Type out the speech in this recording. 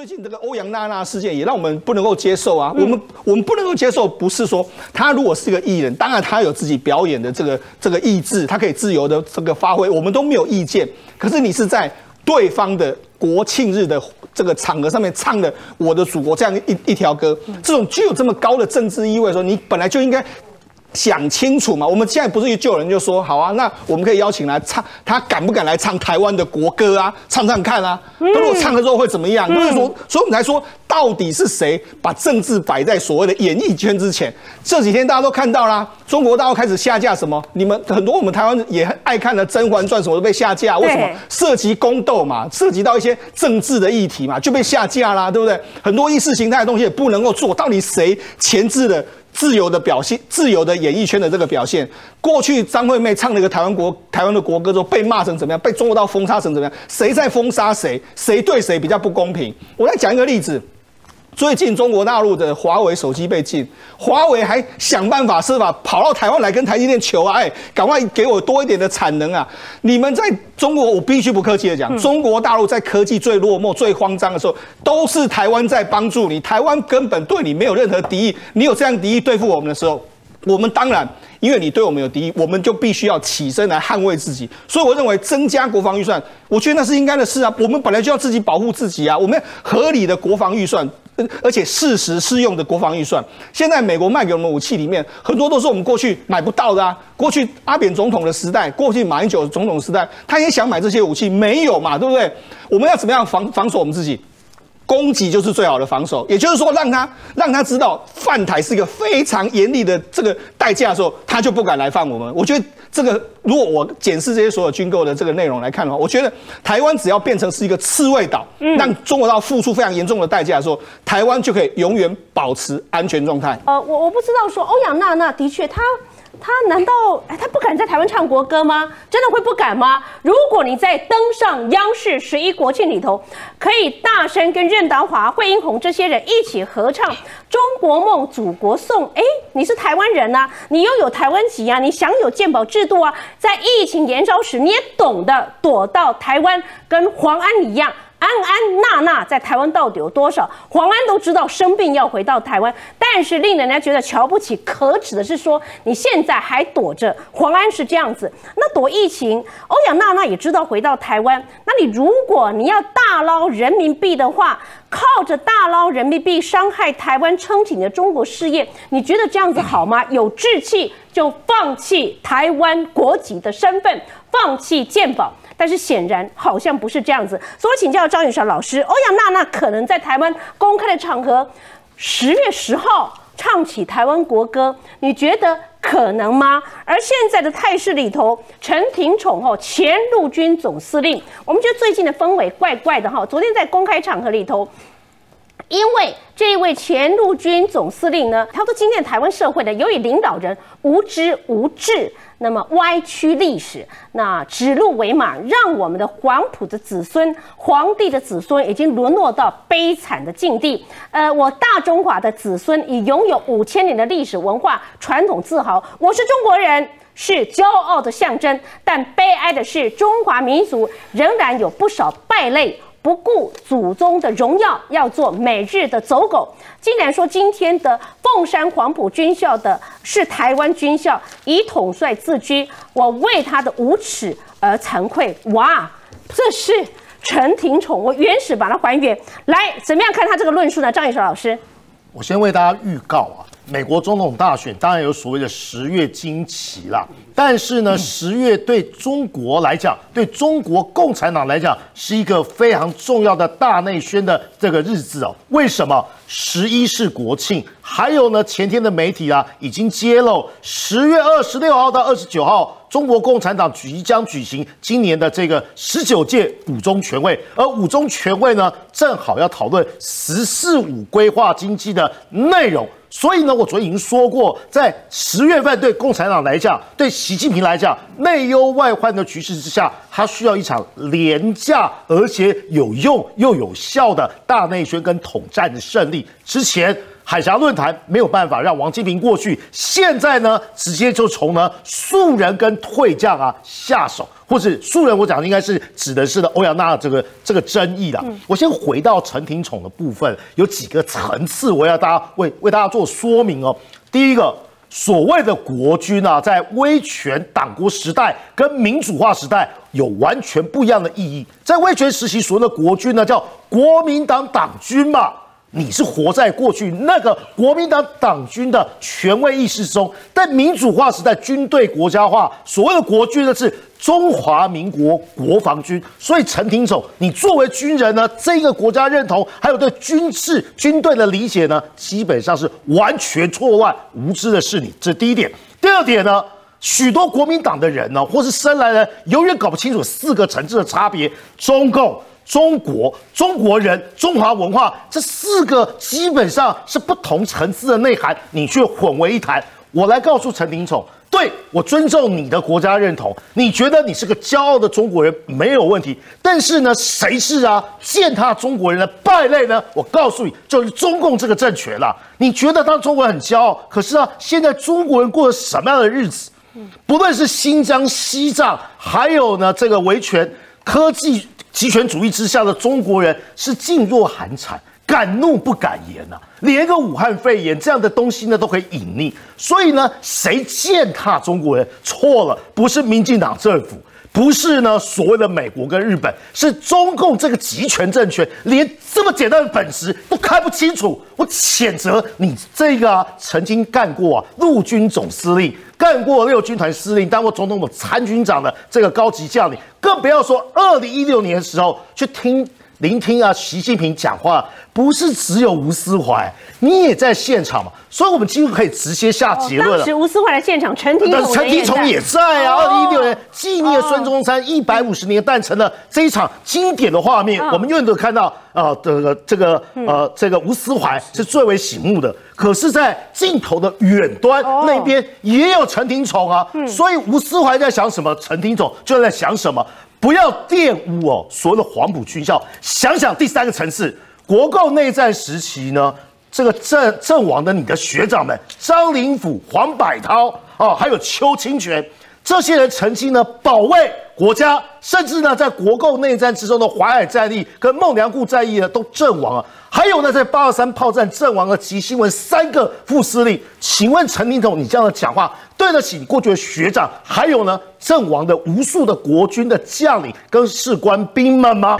最近这个欧阳娜娜事件也让我们不能够接受啊！我们我们不能够接受，不是说他如果是个艺人，当然他有自己表演的这个这个意志，他可以自由的这个发挥，我们都没有意见。可是你是在对方的国庆日的这个场合上面唱的《我的祖国》这样一一条歌，这种具有这么高的政治意味的时候，你本来就应该。想清楚嘛？我们现在不是一救人就说好啊，那我们可以邀请来唱，他敢不敢来唱台湾的国歌啊？唱唱看啊！如果唱了之后会怎么样？所以说，所以我们才说，到底是谁把政治摆在所谓的演艺圈之前？这几天大家都看到啦，中国大陆开始下架什么？你们很多我们台湾也爱看的《甄嬛传》什么都被下架，为什么？涉及宫斗嘛，涉及到一些政治的议题嘛，就被下架啦，对不对？很多意识形态的东西也不能够做，到底谁前置的？自由的表现，自由的演艺圈的这个表现。过去张惠妹唱了一个台湾国台湾的国歌之后，被骂成怎么样？被中国刀封杀成怎么样？谁在封杀谁？谁对谁比较不公平？我来讲一个例子。最近中国大陆的华为手机被禁，华为还想办法设法跑到台湾来跟台积电求啊，哎，赶快给我多一点的产能啊！你们在中国，我必须不客气的讲，中国大陆在科技最落寞、最慌张的时候，都是台湾在帮助你。台湾根本对你没有任何敌意，你有这样敌意对付我们的时候，我们当然因为你对我们有敌意，我们就必须要起身来捍卫自己。所以我认为增加国防预算，我觉得那是应该的事啊。我们本来就要自己保护自己啊，我们合理的国防预算。而且适时适用的国防预算，现在美国卖给我们武器里面很多都是我们过去买不到的啊。过去阿扁总统的时代，过去马英九总统时代，他也想买这些武器，没有嘛，对不对？我们要怎么样防防守我们自己？攻击就是最好的防守，也就是说，让他让他知道犯台是一个非常严厉的这个代价的时候，他就不敢来犯我们。我觉得这个，如果我检视这些所有军购的这个内容来看的话，我觉得台湾只要变成是一个刺猬岛，让中国到付出非常严重的代价的时候，台湾就可以永远保持安全状态。呃，我我不知道说欧阳娜娜的确她。他难道哎，他不敢在台湾唱国歌吗？真的会不敢吗？如果你在登上央视十一国庆里头，可以大声跟任达华、惠英红这些人一起合唱《中国梦，祖国颂》。哎，你是台湾人呐，你拥有台湾籍啊，你享有健保制度啊，在疫情延烧时，你也懂得躲到台湾，跟黄安一样。安安娜娜在台湾到底有多少？黄安都知道生病要回到台湾，但是令人家觉得瞧不起、可耻的是说，你现在还躲着。黄安是这样子，那躲疫情，欧阳娜娜也知道回到台湾。那你如果你要大捞人民币的话，靠着大捞人民币伤害台湾撑起你的中国事业，你觉得这样子好吗？有志气就放弃台湾国籍的身份，放弃健保。但是显然好像不是这样子，所以我请教张雨韶老师，欧阳娜娜可能在台湾公开的场合，十月十号唱起台湾国歌，你觉得可能吗？而现在的态势里头，陈廷宠哈前陆军总司令，我们觉得最近的氛围怪怪的哈。昨天在公开场合里头。因为这一位前陆军总司令呢，他说今天台湾社会呢，由于领导人无知无智，那么歪曲历史，那指鹿为马，让我们的黄埔的子孙、皇帝的子孙已经沦落到悲惨的境地。呃，我大中华的子孙已拥有五千年的历史文化传统自豪，我是中国人，是骄傲的象征。但悲哀的是，中华民族仍然有不少败类。不顾祖宗的荣耀，要做每日的走狗，竟然说今天的凤山黄埔军校的是台湾军校，以统帅自居，我为他的无耻而惭愧。哇，这是陈廷宠，我原始把它还原来，怎么样看他这个论述呢？张宇韶老师，我先为大家预告啊，美国总统大选当然有所谓的十月惊奇啦。但是呢，十月对中国来讲，对中国共产党来讲，是一个非常重要的大内宣的这个日子哦。为什么？十一是国庆，还有呢，前天的媒体啊已经揭露，十月二十六号到二十九号，中国共产党即将举行今年的这个十九届五中全会，而五中全会呢，正好要讨论“十四五”规划经济的内容。所以呢，我昨天已经说过，在十月份对共产党来讲，对习近平来讲，内忧外患的局势之下，他需要一场廉价而且有用又有效的大内宣跟统战的胜利。之前。海峡论坛没有办法让王金平过去，现在呢，直接就从呢素人跟退将啊下手，或是素人，我讲的应该是指的是的欧阳娜这个这个争议啦。我先回到陈廷宠的部分，有几个层次，我要大家为为大家做说明哦。第一个。所谓的国军啊，在威权党国时代跟民主化时代有完全不一样的意义。在威权时期，所谓的国军呢，叫国民党党军嘛。你是活在过去那个国民党党军的权威意识中，但民主化时代军队国家化，所谓的国军呢是中华民国国防军。所以陈廷宠，你作为军人呢，这个国家认同还有对军事军队的理解呢，基本上是完全错乱无知的是你。这第一点。第二点呢，许多国民党的人呢，或是生来人，永远搞不清楚四个层次的差别：中共。中国、中国人、中华文化这四个基本上是不同层次的内涵，你却混为一谈。我来告诉陈廷宠，对我尊重你的国家认同，你觉得你是个骄傲的中国人没有问题。但是呢，谁是啊践踏中国人的败类呢？我告诉你，就是中共这个政权了。你觉得当中国人很骄傲，可是啊，现在中国人过了什么样的日子？不论是新疆、西藏，还有呢这个维权科技。集权主义之下的中国人是噤若寒蝉，敢怒不敢言呐，连个武汉肺炎这样的东西呢都可以隐匿。所以呢，谁践踏中国人错了，不是民进党政府，不是呢所谓的美国跟日本，是中共这个集权政权，连这么简单的本事都看不清楚。我谴责你这个曾经干过啊陆军总司令。干过六军团司令，当过总统的参军长的这个高级将领，更不要说二零一六年的时候去听聆听啊习近平讲话，不是只有吴思怀，你也在现场嘛？所以，我们几乎可以直接下结论了。当时吴思怀的现场，陈廷宠陈廷宠也在啊。二零一六年纪念孙中山一百五十年诞辰的这一场经典的画面，我们永远都看到啊，这个这个呃，这个吴思怀是最为醒目的。可是，在镜头的远端那边也有陈廷宠啊，所以吴思怀在想什么，陈廷宠就在想什么。不要玷污哦，所谓的黄埔军校。想想第三个层次，国共内战时期呢，这个阵阵亡的你的学长们，张灵甫、黄百韬哦，还有邱清泉。这些人曾经呢保卫国家，甚至呢在国共内战之中的淮海战役跟孟良崮战役呢都阵亡了。还有呢在八二三炮战阵亡的吉新文三个副司令。请问陈明总，你这样的讲话对得起过去的学长，还有呢阵亡的无数的国军的将领跟士官兵们吗？